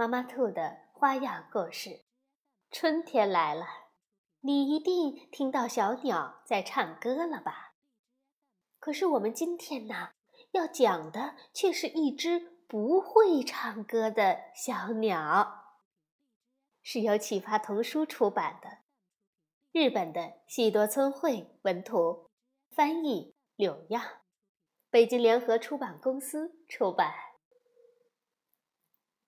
妈妈兔的花样故事，春天来了，你一定听到小鸟在唱歌了吧？可是我们今天呢，要讲的却是一只不会唱歌的小鸟，是由启发童书出版的，日本的喜多村惠文图，翻译柳样，北京联合出版公司出版。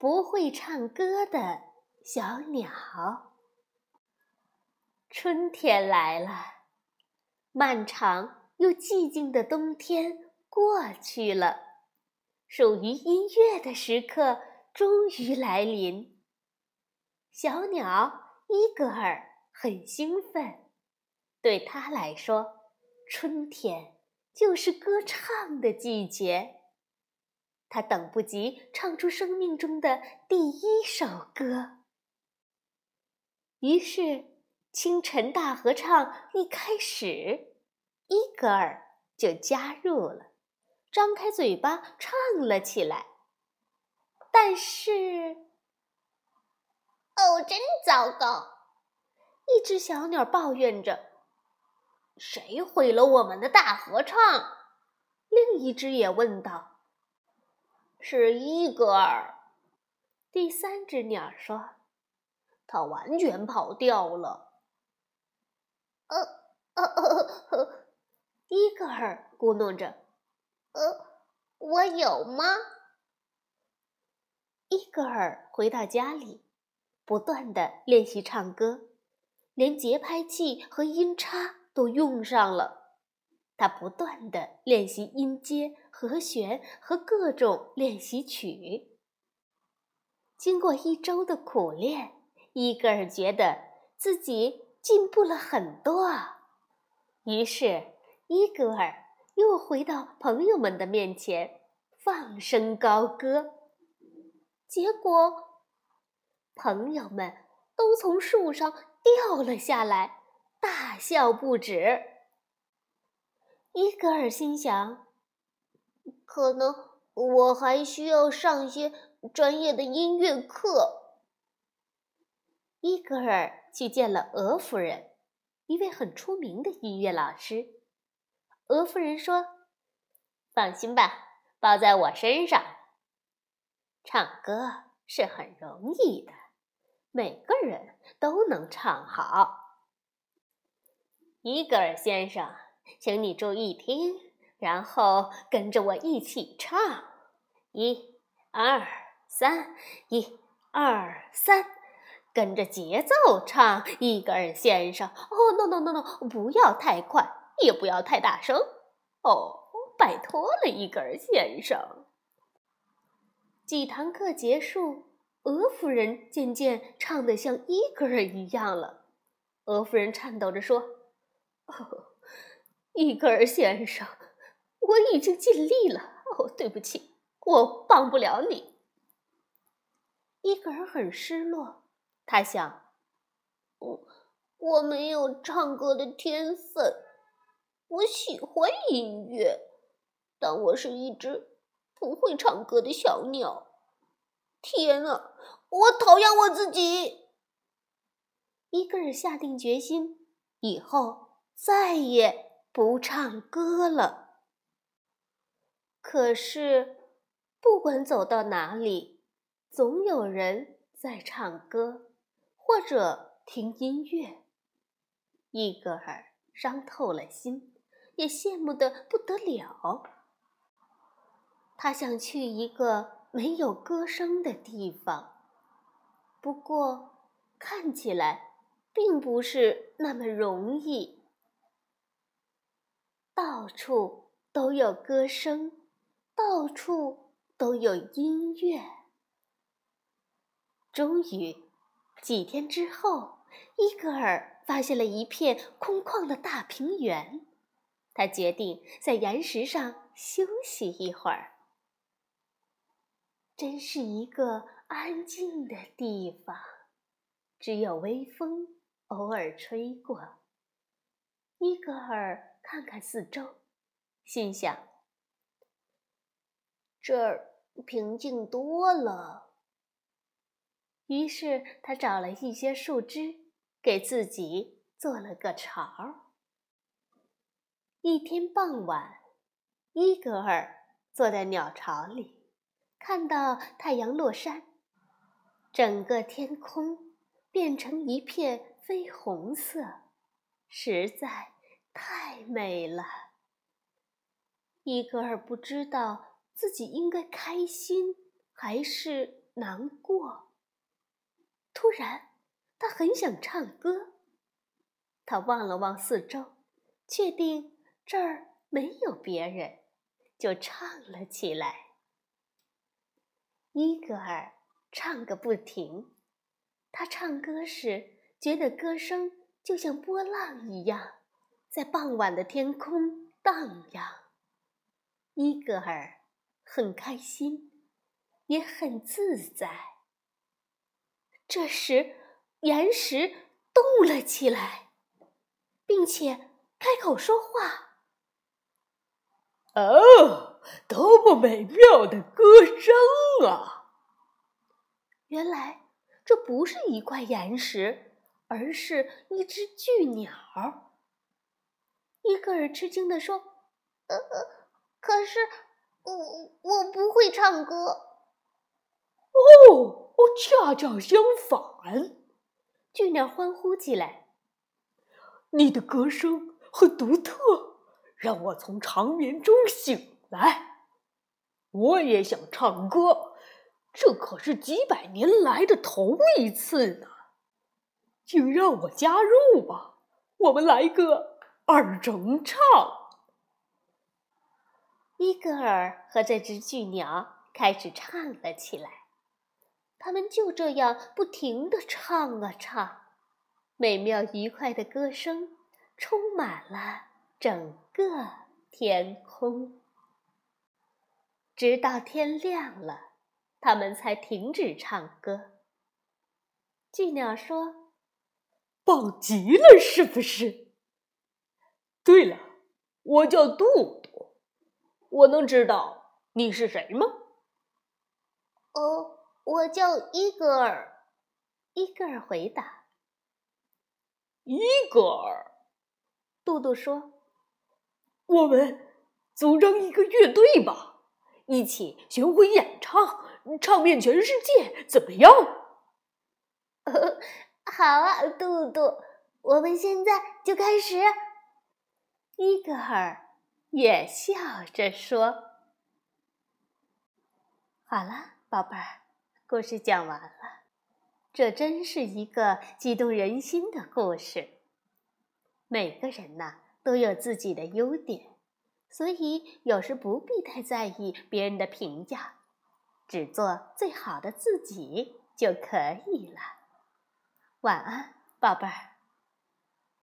不会唱歌的小鸟。春天来了，漫长又寂静的冬天过去了，属于音乐的时刻终于来临。小鸟伊格尔很兴奋，对他来说，春天就是歌唱的季节。他等不及唱出生命中的第一首歌，于是清晨大合唱一开始，伊格尔就加入了，张开嘴巴唱了起来。但是，哦，真糟糕！一只小鸟抱怨着：“谁毁了我们的大合唱？”另一只也问道。是伊格尔，第三只鸟说：“它完全跑掉了。”呃呃呃呃呃，伊格尔咕哝着：“呃，我有吗？”伊格尔回到家里，不断的练习唱歌，连节拍器和音叉都用上了。他不断的练习音阶、和弦和各种练习曲。经过一周的苦练，伊格尔觉得自己进步了很多。于是，伊格尔又回到朋友们的面前，放声高歌。结果，朋友们都从树上掉了下来，大笑不止。伊格尔心想：“可能我还需要上些专业的音乐课。”伊格尔去见了俄夫人，一位很出名的音乐老师。俄夫人说：“放心吧，包在我身上。唱歌是很容易的，每个人都能唱好。”伊格尔先生。请你注意听，然后跟着我一起唱：一、二、三，一、二、三，跟着节奏唱。伊格尔先生，哦，no no no no，不要太快，也不要太大声。哦，拜托了，伊格尔先生。几堂课结束，俄夫人渐渐唱得像伊格尔一样了。俄夫人颤抖着说：“哦。”伊格尔先生，我已经尽力了。哦，对不起，我帮不了你。伊格尔很失落，他想：我我没有唱歌的天分。我喜欢音乐，但我是一只不会唱歌的小鸟。天啊，我讨厌我自己！伊格尔下定决心，以后再也。不唱歌了。可是，不管走到哪里，总有人在唱歌，或者听音乐。伊格尔伤透了心，也羡慕的不得了。他想去一个没有歌声的地方，不过看起来并不是那么容易。到处都有歌声，到处都有音乐。终于，几天之后，伊格尔发现了一片空旷的大平原。他决定在岩石上休息一会儿。真是一个安静的地方，只有微风偶尔吹过。伊格尔看看四周，心想：“这儿平静多了。”于是他找了一些树枝，给自己做了个巢。一天傍晚，伊格尔坐在鸟巢里，看到太阳落山，整个天空变成一片绯红色，实在太美了。伊格尔不知道自己应该开心还是难过。突然，他很想唱歌。他望了望四周，确定这儿没有别人，就唱了起来。伊格尔唱个不停。他唱歌时，觉得歌声就像波浪一样，在傍晚的天空荡漾。伊格尔很开心，也很自在。这时，岩石动了起来，并且开口说话：“哦，多么美妙的歌声啊！”原来这不是一块岩石，而是一只巨鸟。伊格尔吃惊地说：“呃，可是我我不会唱歌。”哦。哦，恰恰相反，巨鸟欢呼起来。你的歌声很独特，让我从长眠中醒来。我也想唱歌，这可是几百年来的头一次呢。请让我加入吧，我们来个二重唱。伊格尔和这只巨鸟开始唱了起来。他们就这样不停地唱啊唱，美妙愉快的歌声充满了整个天空。直到天亮了，他们才停止唱歌。巨鸟说：“棒极了，是不是？”对了，我叫杜杜，我能知道你是谁吗？哦。我叫伊格尔，伊格尔回答。伊格尔，杜杜说：“我们组成一个乐队吧，一起巡回演唱，唱遍全世界，怎么样？” 好啊，杜杜，我们现在就开始。伊格尔也笑着说：“好了，宝贝儿。”故事讲完了，这真是一个激动人心的故事。每个人呐都有自己的优点，所以有时不必太在意别人的评价，只做最好的自己就可以了。晚安，宝贝儿。